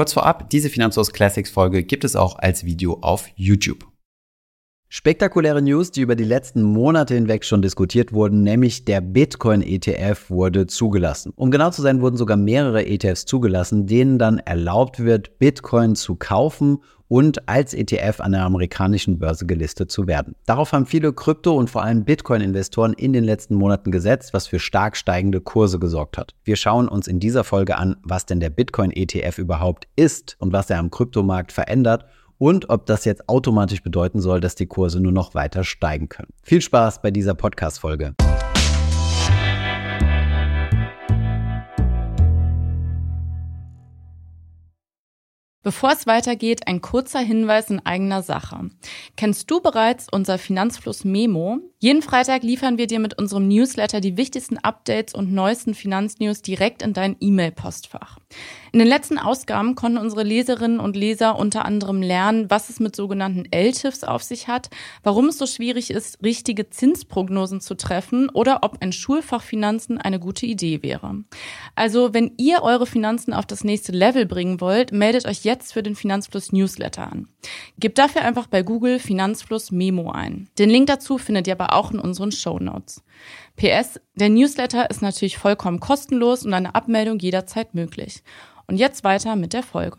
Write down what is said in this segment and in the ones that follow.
Kurz vorab, diese Finanzlos Classics Folge gibt es auch als Video auf YouTube. Spektakuläre News, die über die letzten Monate hinweg schon diskutiert wurden, nämlich der Bitcoin-ETF wurde zugelassen. Um genau zu sein, wurden sogar mehrere ETFs zugelassen, denen dann erlaubt wird, Bitcoin zu kaufen und als ETF an der amerikanischen Börse gelistet zu werden. Darauf haben viele Krypto- und vor allem Bitcoin-Investoren in den letzten Monaten gesetzt, was für stark steigende Kurse gesorgt hat. Wir schauen uns in dieser Folge an, was denn der Bitcoin-ETF überhaupt ist und was er am Kryptomarkt verändert und ob das jetzt automatisch bedeuten soll, dass die Kurse nur noch weiter steigen können. Viel Spaß bei dieser Podcast-Folge. Bevor es weitergeht, ein kurzer Hinweis in eigener Sache. Kennst du bereits unser Finanzfluss Memo? Jeden Freitag liefern wir dir mit unserem Newsletter die wichtigsten Updates und neuesten Finanznews direkt in dein E-Mail-Postfach. In den letzten Ausgaben konnten unsere Leserinnen und Leser unter anderem lernen, was es mit sogenannten LTIFs auf sich hat, warum es so schwierig ist, richtige Zinsprognosen zu treffen oder ob ein Schulfach Finanzen eine gute Idee wäre. Also, wenn ihr eure Finanzen auf das nächste Level bringen wollt, meldet euch jetzt für den Finanzfluss Newsletter an. Gebt dafür einfach bei Google Finanzfluss Memo ein. Den Link dazu findet ihr aber auch in unseren Show Notes. PS, der Newsletter ist natürlich vollkommen kostenlos und eine Abmeldung jederzeit möglich. Und jetzt weiter mit der Folge.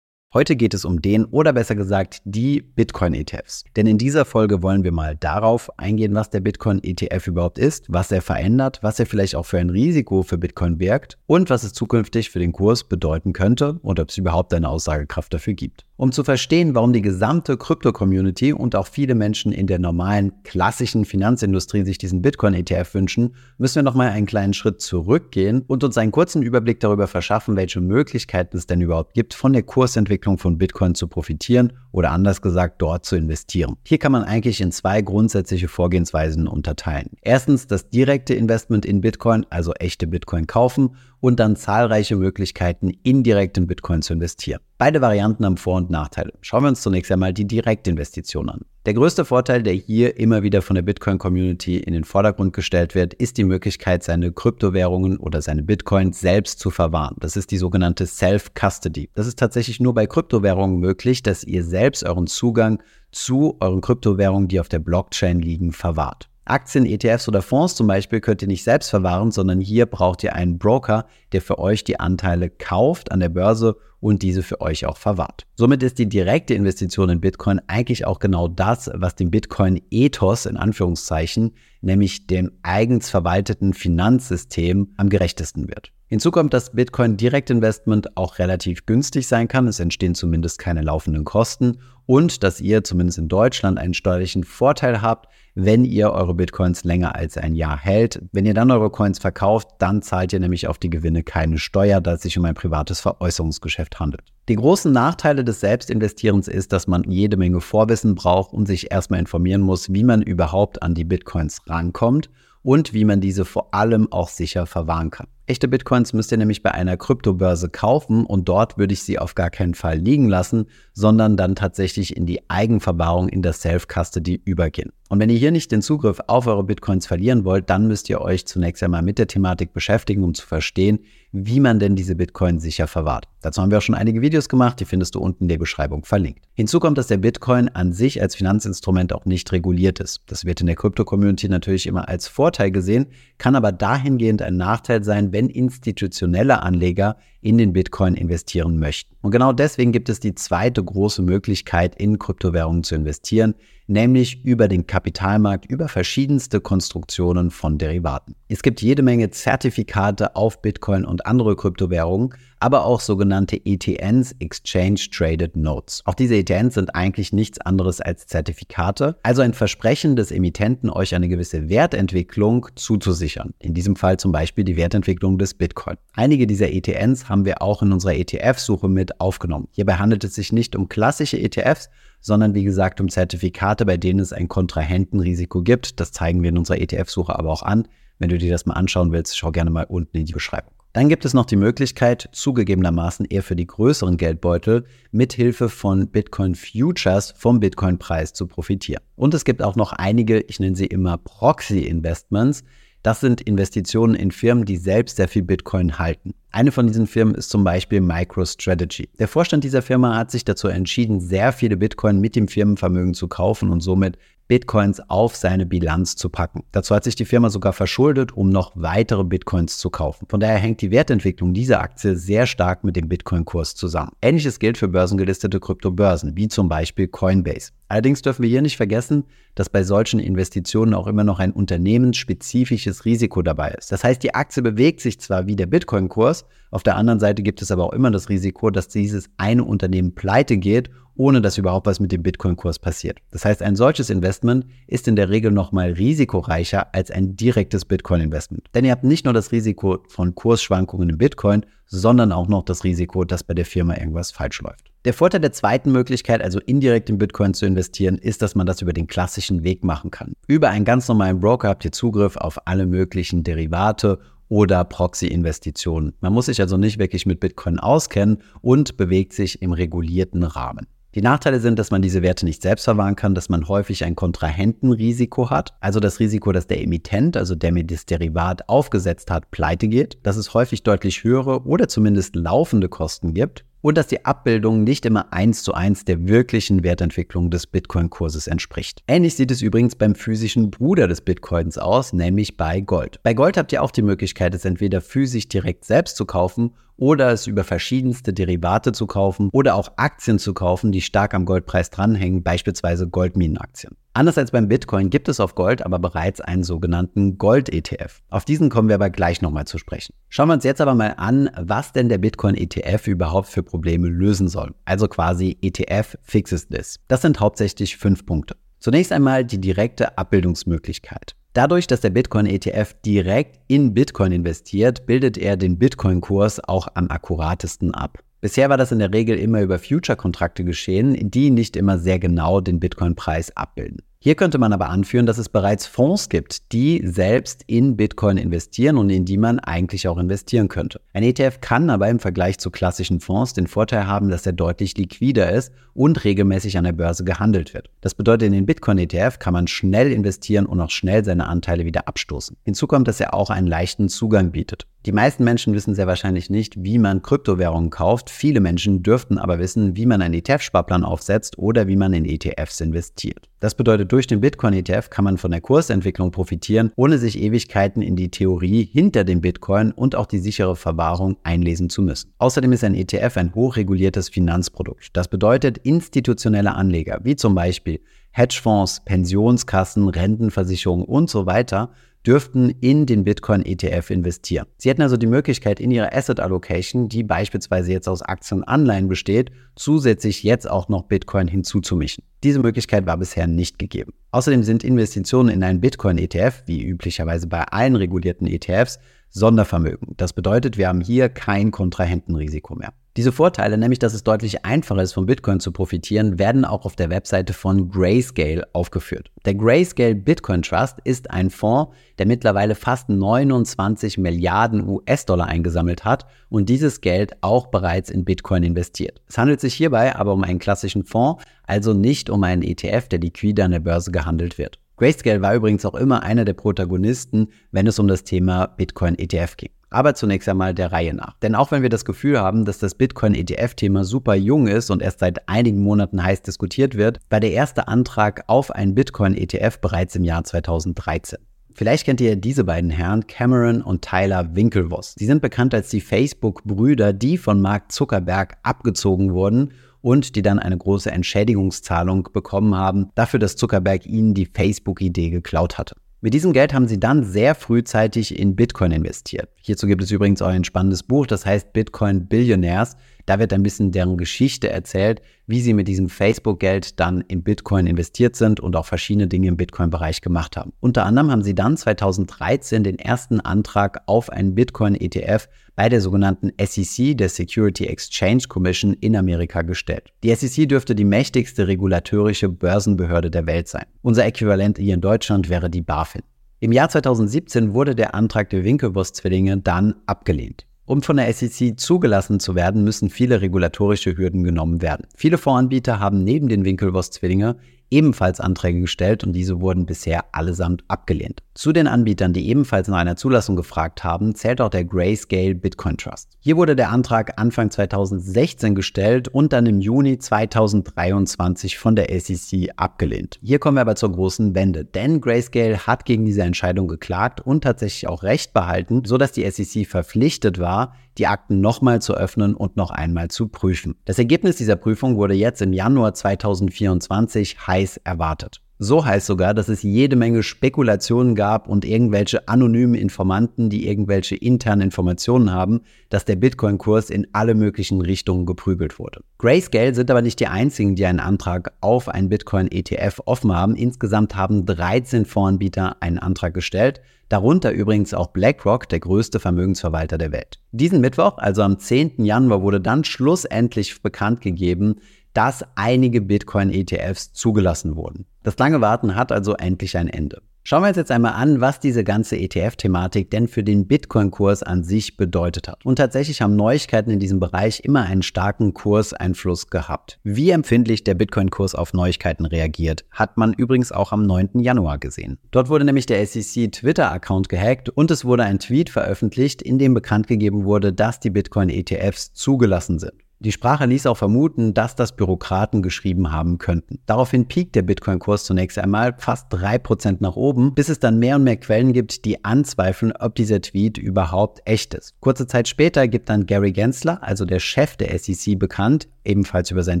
Heute geht es um den oder besser gesagt die Bitcoin-ETFs. Denn in dieser Folge wollen wir mal darauf eingehen, was der Bitcoin-ETF überhaupt ist, was er verändert, was er vielleicht auch für ein Risiko für Bitcoin birgt und was es zukünftig für den Kurs bedeuten könnte und ob es überhaupt eine Aussagekraft dafür gibt. Um zu verstehen, warum die gesamte Krypto-Community und auch viele Menschen in der normalen klassischen Finanzindustrie sich diesen Bitcoin-ETF wünschen, müssen wir nochmal einen kleinen Schritt zurückgehen und uns einen kurzen Überblick darüber verschaffen, welche Möglichkeiten es denn überhaupt gibt, von der Kursentwicklung von Bitcoin zu profitieren oder anders gesagt dort zu investieren. Hier kann man eigentlich in zwei grundsätzliche Vorgehensweisen unterteilen. Erstens das direkte Investment in Bitcoin, also echte Bitcoin kaufen und dann zahlreiche Möglichkeiten, indirekt in Bitcoin zu investieren. Beide Varianten haben Vor- und Nachteile. Schauen wir uns zunächst einmal die Direktinvestition an. Der größte Vorteil, der hier immer wieder von der Bitcoin-Community in den Vordergrund gestellt wird, ist die Möglichkeit, seine Kryptowährungen oder seine Bitcoins selbst zu verwahren. Das ist die sogenannte Self-Custody. Das ist tatsächlich nur bei Kryptowährungen möglich, dass ihr selbst euren Zugang zu euren Kryptowährungen, die auf der Blockchain liegen, verwahrt. Aktien, ETFs oder Fonds zum Beispiel könnt ihr nicht selbst verwahren, sondern hier braucht ihr einen Broker, der für euch die Anteile kauft an der Börse und diese für euch auch verwahrt. Somit ist die direkte Investition in Bitcoin eigentlich auch genau das, was dem Bitcoin-Ethos in Anführungszeichen, nämlich dem eigens verwalteten Finanzsystem, am gerechtesten wird. Hinzu kommt, dass Bitcoin Direktinvestment auch relativ günstig sein kann. Es entstehen zumindest keine laufenden Kosten und dass ihr zumindest in Deutschland einen steuerlichen Vorteil habt, wenn ihr eure Bitcoins länger als ein Jahr hält. Wenn ihr dann eure Coins verkauft, dann zahlt ihr nämlich auf die Gewinne keine Steuer, da es sich um ein privates Veräußerungsgeschäft handelt. Die großen Nachteile des Selbstinvestierens ist, dass man jede Menge Vorwissen braucht und sich erstmal informieren muss, wie man überhaupt an die Bitcoins rankommt und wie man diese vor allem auch sicher verwahren kann. Echte Bitcoins müsst ihr nämlich bei einer Kryptobörse kaufen und dort würde ich sie auf gar keinen Fall liegen lassen, sondern dann tatsächlich in die Eigenverwahrung in der Self-Custody übergehen. Und wenn ihr hier nicht den Zugriff auf eure Bitcoins verlieren wollt, dann müsst ihr euch zunächst einmal mit der Thematik beschäftigen, um zu verstehen, wie man denn diese Bitcoin sicher verwahrt. Dazu haben wir auch schon einige Videos gemacht, die findest du unten in der Beschreibung verlinkt. Hinzu kommt, dass der Bitcoin an sich als Finanzinstrument auch nicht reguliert ist. Das wird in der Krypto-Community natürlich immer als Vorteil gesehen, kann aber dahingehend ein Nachteil sein, wenn institutionelle Anleger in den Bitcoin investieren möchten. Und genau deswegen gibt es die zweite große Möglichkeit, in Kryptowährungen zu investieren, nämlich über den Kapitalmarkt, über verschiedenste Konstruktionen von Derivaten. Es gibt jede Menge Zertifikate auf Bitcoin und andere Kryptowährungen, aber auch sogenannte ETNs, Exchange Traded Notes. Auch diese ETNs sind eigentlich nichts anderes als Zertifikate, also ein Versprechen des Emittenten, euch eine gewisse Wertentwicklung zuzusichern. In diesem Fall zum Beispiel die Wertentwicklung des Bitcoin. Einige dieser ETNs haben wir auch in unserer ETF-Suche mit aufgenommen. Hierbei handelt es sich nicht um klassische ETFs, sondern wie gesagt um Zertifikate, bei denen es ein Kontrahentenrisiko gibt. Das zeigen wir in unserer ETF-Suche aber auch an. Wenn du dir das mal anschauen willst, schau gerne mal unten in die Beschreibung. Dann gibt es noch die Möglichkeit, zugegebenermaßen eher für die größeren Geldbeutel, mithilfe von Bitcoin Futures vom Bitcoin-Preis zu profitieren. Und es gibt auch noch einige, ich nenne sie immer Proxy-Investments, Das sind Investitionen in Firmen, die selbst sehr viel Bitcoin halten. Eine von diesen Firmen ist zum Beispiel MicroStrategy. Der Vorstand dieser Firma hat sich dazu entschieden, sehr viele Bitcoin mit dem Firmenvermögen zu kaufen und somit Bitcoins auf seine Bilanz zu packen. Dazu hat sich die Firma sogar verschuldet, um noch weitere Bitcoins zu kaufen. Von daher hängt die Wertentwicklung dieser Aktie sehr stark mit dem Bitcoin-Kurs zusammen. Ähnliches gilt für börsengelistete Kryptobörsen, wie zum Beispiel Coinbase. Allerdings dürfen wir hier nicht vergessen, dass bei solchen Investitionen auch immer noch ein unternehmensspezifisches Risiko dabei ist. Das heißt, die Aktie bewegt sich zwar wie der Bitcoin-Kurs, auf der anderen Seite gibt es aber auch immer das Risiko, dass dieses eine Unternehmen pleite geht ohne dass überhaupt was mit dem Bitcoin-Kurs passiert. Das heißt, ein solches Investment ist in der Regel nochmal risikoreicher als ein direktes Bitcoin-Investment. Denn ihr habt nicht nur das Risiko von Kursschwankungen im Bitcoin, sondern auch noch das Risiko, dass bei der Firma irgendwas falsch läuft. Der Vorteil der zweiten Möglichkeit, also indirekt in Bitcoin zu investieren, ist, dass man das über den klassischen Weg machen kann. Über einen ganz normalen Broker habt ihr Zugriff auf alle möglichen Derivate oder Proxy-Investitionen. Man muss sich also nicht wirklich mit Bitcoin auskennen und bewegt sich im regulierten Rahmen. Die Nachteile sind, dass man diese Werte nicht selbst verwahren kann, dass man häufig ein Kontrahentenrisiko hat, also das Risiko, dass der Emittent, also der mir das Derivat aufgesetzt hat, pleite geht, dass es häufig deutlich höhere oder zumindest laufende Kosten gibt und dass die Abbildung nicht immer eins zu eins der wirklichen Wertentwicklung des Bitcoin-Kurses entspricht. Ähnlich sieht es übrigens beim physischen Bruder des Bitcoins aus, nämlich bei Gold. Bei Gold habt ihr auch die Möglichkeit, es entweder physisch direkt selbst zu kaufen oder es über verschiedenste Derivate zu kaufen oder auch Aktien zu kaufen, die stark am Goldpreis dranhängen, beispielsweise Goldminenaktien. Anders als beim Bitcoin gibt es auf Gold aber bereits einen sogenannten Gold-ETF. Auf diesen kommen wir aber gleich nochmal zu sprechen. Schauen wir uns jetzt aber mal an, was denn der Bitcoin-ETF überhaupt für Probleme lösen soll. Also quasi ETF fixes this. Das sind hauptsächlich fünf Punkte. Zunächst einmal die direkte Abbildungsmöglichkeit. Dadurch, dass der Bitcoin-ETF direkt in Bitcoin investiert, bildet er den Bitcoin-Kurs auch am akkuratesten ab. Bisher war das in der Regel immer über Future-Kontrakte geschehen, die nicht immer sehr genau den Bitcoin-Preis abbilden. Hier könnte man aber anführen, dass es bereits Fonds gibt, die selbst in Bitcoin investieren und in die man eigentlich auch investieren könnte. Ein ETF kann aber im Vergleich zu klassischen Fonds den Vorteil haben, dass er deutlich liquider ist und regelmäßig an der Börse gehandelt wird. Das bedeutet, in den Bitcoin-ETF kann man schnell investieren und auch schnell seine Anteile wieder abstoßen. Hinzu kommt, dass er auch einen leichten Zugang bietet. Die meisten Menschen wissen sehr wahrscheinlich nicht, wie man Kryptowährungen kauft. Viele Menschen dürften aber wissen, wie man einen ETF-Sparplan aufsetzt oder wie man in ETFs investiert. Das bedeutet, durch den Bitcoin-ETF kann man von der Kursentwicklung profitieren, ohne sich Ewigkeiten in die Theorie hinter dem Bitcoin und auch die sichere Verwahrung einlesen zu müssen. Außerdem ist ein ETF ein hochreguliertes Finanzprodukt. Das bedeutet, institutionelle Anleger, wie zum Beispiel Hedgefonds, Pensionskassen, Rentenversicherungen und so weiter, dürften in den Bitcoin-ETF investieren. Sie hätten also die Möglichkeit, in ihrer Asset Allocation, die beispielsweise jetzt aus Aktien und Anleihen besteht, zusätzlich jetzt auch noch Bitcoin hinzuzumischen. Diese Möglichkeit war bisher nicht gegeben. Außerdem sind Investitionen in einen Bitcoin-ETF, wie üblicherweise bei allen regulierten ETFs, Sondervermögen. Das bedeutet, wir haben hier kein Kontrahentenrisiko mehr. Diese Vorteile, nämlich dass es deutlich einfacher ist, von Bitcoin zu profitieren, werden auch auf der Webseite von Grayscale aufgeführt. Der Grayscale Bitcoin Trust ist ein Fonds, der mittlerweile fast 29 Milliarden US-Dollar eingesammelt hat und dieses Geld auch bereits in Bitcoin investiert. Es handelt sich hierbei aber um einen klassischen Fonds, also nicht um einen ETF, der liquide an der Börse gehandelt wird. Grayscale war übrigens auch immer einer der Protagonisten, wenn es um das Thema Bitcoin ETF ging. Aber zunächst einmal der Reihe nach. Denn auch wenn wir das Gefühl haben, dass das Bitcoin-ETF-Thema super jung ist und erst seit einigen Monaten heiß diskutiert wird, war der erste Antrag auf einen Bitcoin-ETF bereits im Jahr 2013. Vielleicht kennt ihr diese beiden Herren, Cameron und Tyler Winklevoss. Sie sind bekannt als die Facebook-Brüder, die von Mark Zuckerberg abgezogen wurden und die dann eine große Entschädigungszahlung bekommen haben, dafür, dass Zuckerberg ihnen die Facebook-Idee geklaut hatte. Mit diesem Geld haben sie dann sehr frühzeitig in Bitcoin investiert. Hierzu gibt es übrigens auch ein spannendes Buch, das heißt Bitcoin Billionaires. Da wird ein bisschen deren Geschichte erzählt, wie sie mit diesem Facebook-Geld dann in Bitcoin investiert sind und auch verschiedene Dinge im Bitcoin-Bereich gemacht haben. Unter anderem haben sie dann 2013 den ersten Antrag auf einen Bitcoin-ETF bei der sogenannten SEC, der Security Exchange Commission in Amerika gestellt. Die SEC dürfte die mächtigste regulatorische Börsenbehörde der Welt sein. Unser Äquivalent hier in Deutschland wäre die BaFin. Im Jahr 2017 wurde der Antrag der Winklevoss-Zwillinge dann abgelehnt. Um von der SEC zugelassen zu werden, müssen viele regulatorische Hürden genommen werden. Viele Voranbieter haben neben den Winklevoss-Zwillinge ebenfalls Anträge gestellt und diese wurden bisher allesamt abgelehnt. Zu den Anbietern, die ebenfalls nach einer Zulassung gefragt haben, zählt auch der Grayscale Bitcoin Trust. Hier wurde der Antrag Anfang 2016 gestellt und dann im Juni 2023 von der SEC abgelehnt. Hier kommen wir aber zur großen Wende, denn Grayscale hat gegen diese Entscheidung geklagt und tatsächlich auch Recht behalten, sodass die SEC verpflichtet war, die Akten nochmal zu öffnen und noch einmal zu prüfen. Das Ergebnis dieser Prüfung wurde jetzt im Januar 2024 heiß erwartet. So heißt sogar, dass es jede Menge Spekulationen gab und irgendwelche anonymen Informanten, die irgendwelche internen Informationen haben, dass der Bitcoin-Kurs in alle möglichen Richtungen geprügelt wurde. Grayscale sind aber nicht die einzigen, die einen Antrag auf ein Bitcoin-ETF offen haben. Insgesamt haben 13 Voranbieter einen Antrag gestellt, darunter übrigens auch BlackRock, der größte Vermögensverwalter der Welt. Diesen Mittwoch, also am 10. Januar, wurde dann schlussendlich bekannt gegeben, dass einige Bitcoin-ETFs zugelassen wurden. Das lange Warten hat also endlich ein Ende. Schauen wir uns jetzt einmal an, was diese ganze ETF-Thematik denn für den Bitcoin-Kurs an sich bedeutet hat. Und tatsächlich haben Neuigkeiten in diesem Bereich immer einen starken Kurseinfluss gehabt. Wie empfindlich der Bitcoin-Kurs auf Neuigkeiten reagiert, hat man übrigens auch am 9. Januar gesehen. Dort wurde nämlich der SEC Twitter-Account gehackt und es wurde ein Tweet veröffentlicht, in dem bekannt gegeben wurde, dass die Bitcoin-ETFs zugelassen sind. Die Sprache ließ auch vermuten, dass das Bürokraten geschrieben haben könnten. Daraufhin piekt der Bitcoin-Kurs zunächst einmal fast 3% nach oben, bis es dann mehr und mehr Quellen gibt, die anzweifeln, ob dieser Tweet überhaupt echt ist. Kurze Zeit später gibt dann Gary Gensler, also der Chef der SEC, bekannt, ebenfalls über seinen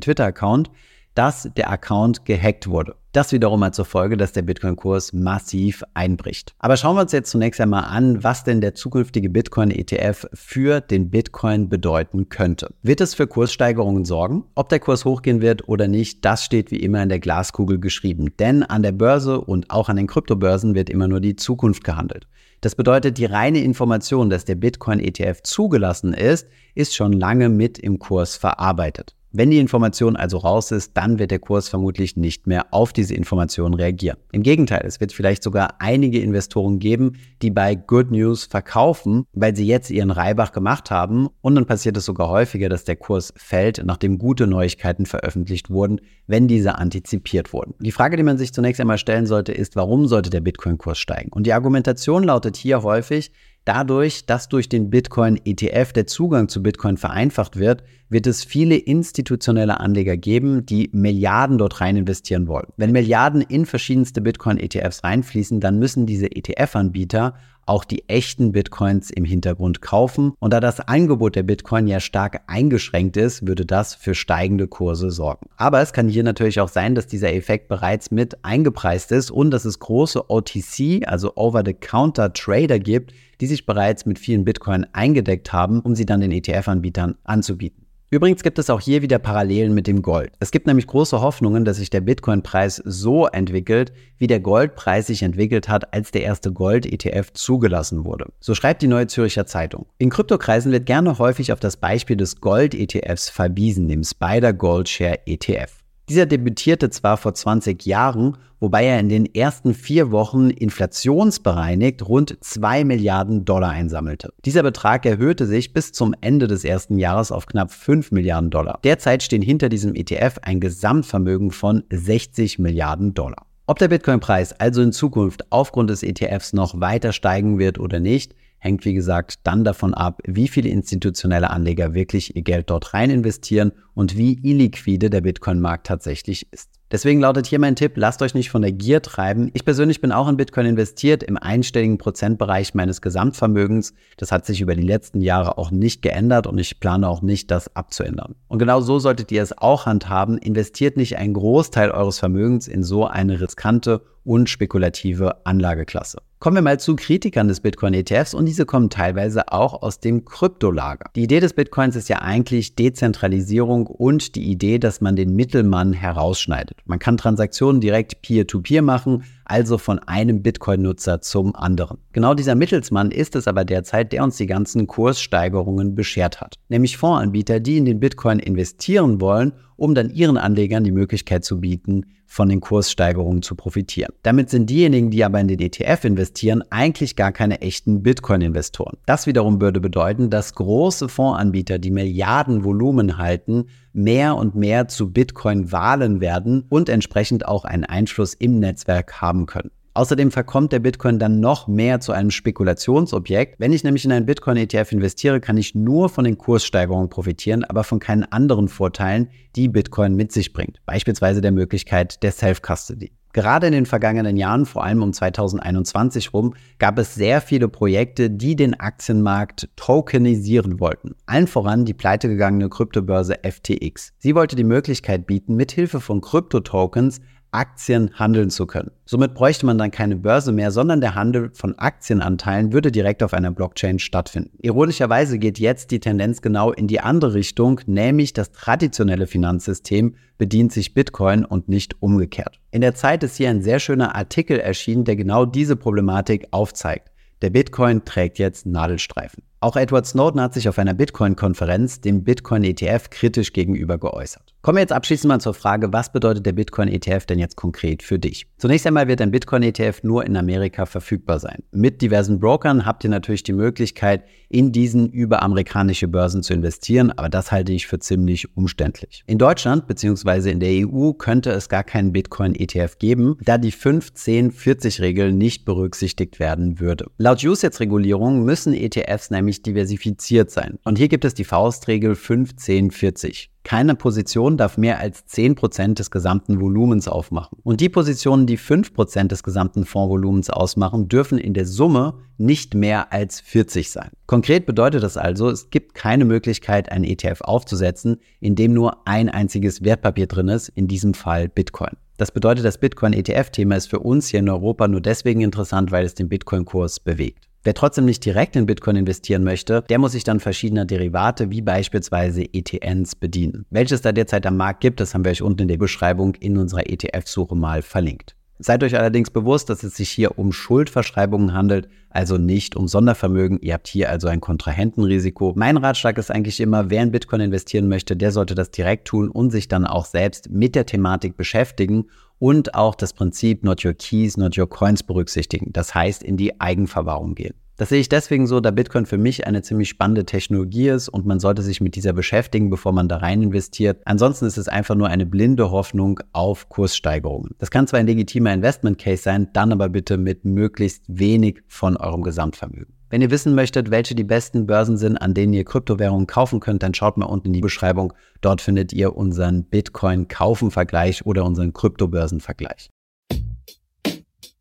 Twitter-Account, dass der Account gehackt wurde. Das wiederum hat zur Folge, dass der Bitcoin-Kurs massiv einbricht. Aber schauen wir uns jetzt zunächst einmal an, was denn der zukünftige Bitcoin-ETF für den Bitcoin bedeuten könnte. Wird es für Kurssteigerungen sorgen? Ob der Kurs hochgehen wird oder nicht, das steht wie immer in der Glaskugel geschrieben. Denn an der Börse und auch an den Kryptobörsen wird immer nur die Zukunft gehandelt. Das bedeutet, die reine Information, dass der Bitcoin-ETF zugelassen ist, ist schon lange mit im Kurs verarbeitet. Wenn die Information also raus ist, dann wird der Kurs vermutlich nicht mehr auf diese Information reagieren. Im Gegenteil, es wird vielleicht sogar einige Investoren geben, die bei Good News verkaufen, weil sie jetzt ihren Reibach gemacht haben und dann passiert es sogar häufiger, dass der Kurs fällt, nachdem gute Neuigkeiten veröffentlicht wurden, wenn diese antizipiert wurden. Die Frage, die man sich zunächst einmal stellen sollte, ist, warum sollte der Bitcoin-Kurs steigen? Und die Argumentation lautet hier häufig, Dadurch, dass durch den Bitcoin-ETF der Zugang zu Bitcoin vereinfacht wird, wird es viele institutionelle Anleger geben, die Milliarden dort rein investieren wollen. Wenn Milliarden in verschiedenste Bitcoin-ETFs reinfließen, dann müssen diese ETF-Anbieter auch die echten Bitcoins im Hintergrund kaufen. Und da das Angebot der Bitcoin ja stark eingeschränkt ist, würde das für steigende Kurse sorgen. Aber es kann hier natürlich auch sein, dass dieser Effekt bereits mit eingepreist ist und dass es große OTC, also Over-the-Counter-Trader gibt, die sich bereits mit vielen Bitcoin eingedeckt haben, um sie dann den ETF-Anbietern anzubieten. Übrigens gibt es auch hier wieder Parallelen mit dem Gold. Es gibt nämlich große Hoffnungen, dass sich der Bitcoin-Preis so entwickelt, wie der Goldpreis sich entwickelt hat, als der erste Gold-ETF zugelassen wurde. So schreibt die Neue Zürcher Zeitung. In Kryptokreisen wird gerne häufig auf das Beispiel des Gold-ETFs verwiesen, dem Spider Gold Share ETF. Dieser debütierte zwar vor 20 Jahren, wobei er in den ersten vier Wochen inflationsbereinigt rund 2 Milliarden Dollar einsammelte. Dieser Betrag erhöhte sich bis zum Ende des ersten Jahres auf knapp 5 Milliarden Dollar. Derzeit stehen hinter diesem ETF ein Gesamtvermögen von 60 Milliarden Dollar. Ob der Bitcoin-Preis also in Zukunft aufgrund des ETFs noch weiter steigen wird oder nicht, hängt wie gesagt dann davon ab, wie viele institutionelle Anleger wirklich ihr Geld dort rein investieren und wie illiquide der Bitcoin-Markt tatsächlich ist. Deswegen lautet hier mein Tipp, lasst euch nicht von der Gier treiben. Ich persönlich bin auch in Bitcoin investiert im einstelligen Prozentbereich meines Gesamtvermögens. Das hat sich über die letzten Jahre auch nicht geändert und ich plane auch nicht, das abzuändern. Und genau so solltet ihr es auch handhaben. Investiert nicht einen Großteil eures Vermögens in so eine riskante und spekulative Anlageklasse. Kommen wir mal zu Kritikern des Bitcoin-ETFs und diese kommen teilweise auch aus dem Kryptolager. Die Idee des Bitcoins ist ja eigentlich Dezentralisierung und die Idee, dass man den Mittelmann herausschneidet. Man kann Transaktionen direkt peer-to-peer -peer machen, also von einem Bitcoin-Nutzer zum anderen. Genau dieser Mittelsmann ist es aber derzeit, der uns die ganzen Kurssteigerungen beschert hat. Nämlich Fondsanbieter, die in den Bitcoin investieren wollen, um dann ihren Anlegern die Möglichkeit zu bieten, von den Kurssteigerungen zu profitieren. Damit sind diejenigen, die aber in den ETF investieren, eigentlich gar keine echten Bitcoin-Investoren. Das wiederum würde bedeuten, dass große Fondsanbieter, die Milliarden Volumen halten, mehr und mehr zu Bitcoin wahlen werden und entsprechend auch einen Einfluss im Netzwerk haben können. Außerdem verkommt der Bitcoin dann noch mehr zu einem Spekulationsobjekt. Wenn ich nämlich in einen Bitcoin-ETF investiere, kann ich nur von den Kurssteigerungen profitieren, aber von keinen anderen Vorteilen, die Bitcoin mit sich bringt. Beispielsweise der Möglichkeit der Self-Custody. Gerade in den vergangenen Jahren, vor allem um 2021 rum, gab es sehr viele Projekte, die den Aktienmarkt tokenisieren wollten. Allen voran die pleitegegangene Kryptobörse FTX. Sie wollte die Möglichkeit bieten, mithilfe von Kryptotokens Aktien handeln zu können. Somit bräuchte man dann keine Börse mehr, sondern der Handel von Aktienanteilen würde direkt auf einer Blockchain stattfinden. Ironischerweise geht jetzt die Tendenz genau in die andere Richtung, nämlich das traditionelle Finanzsystem bedient sich Bitcoin und nicht umgekehrt. In der Zeit ist hier ein sehr schöner Artikel erschienen, der genau diese Problematik aufzeigt. Der Bitcoin trägt jetzt Nadelstreifen. Auch Edward Snowden hat sich auf einer Bitcoin-Konferenz dem Bitcoin-ETF kritisch gegenüber geäußert. Kommen wir jetzt abschließend mal zur Frage, was bedeutet der Bitcoin-ETF denn jetzt konkret für dich? Zunächst einmal wird ein Bitcoin-ETF nur in Amerika verfügbar sein. Mit diversen Brokern habt ihr natürlich die Möglichkeit, in diesen über amerikanische Börsen zu investieren, aber das halte ich für ziemlich umständlich. In Deutschland bzw. in der EU könnte es gar keinen Bitcoin-ETF geben, da die 5-10-40-Regel nicht berücksichtigt werden würde. Laut USETS-Regulierung müssen ETFs nämlich diversifiziert sein. Und hier gibt es die Faustregel 5, 10, 40. Keine Position darf mehr als 10% des gesamten Volumens aufmachen. Und die Positionen, die 5% des gesamten Fondsvolumens ausmachen, dürfen in der Summe nicht mehr als 40 sein. Konkret bedeutet das also, es gibt keine Möglichkeit, einen ETF aufzusetzen, in dem nur ein einziges Wertpapier drin ist, in diesem Fall Bitcoin. Das bedeutet, das Bitcoin-ETF-Thema ist für uns hier in Europa nur deswegen interessant, weil es den Bitcoin-Kurs bewegt. Wer trotzdem nicht direkt in Bitcoin investieren möchte, der muss sich dann verschiedener Derivate wie beispielsweise ETNs bedienen. Welches da derzeit am Markt gibt, das haben wir euch unten in der Beschreibung in unserer ETF-Suche mal verlinkt. Seid euch allerdings bewusst, dass es sich hier um Schuldverschreibungen handelt, also nicht um Sondervermögen. Ihr habt hier also ein Kontrahentenrisiko. Mein Ratschlag ist eigentlich immer, wer in Bitcoin investieren möchte, der sollte das direkt tun und sich dann auch selbst mit der Thematik beschäftigen und auch das Prinzip Not Your Keys, Not Your Coins berücksichtigen. Das heißt, in die Eigenverwahrung gehen. Das sehe ich deswegen so, da Bitcoin für mich eine ziemlich spannende Technologie ist und man sollte sich mit dieser beschäftigen, bevor man da rein investiert. Ansonsten ist es einfach nur eine blinde Hoffnung auf Kurssteigerungen. Das kann zwar ein legitimer Investment Case sein, dann aber bitte mit möglichst wenig von eurem Gesamtvermögen. Wenn ihr wissen möchtet, welche die besten Börsen sind, an denen ihr Kryptowährungen kaufen könnt, dann schaut mal unten in die Beschreibung. Dort findet ihr unseren Bitcoin-Kaufen-Vergleich oder unseren Kryptobörsen-Vergleich.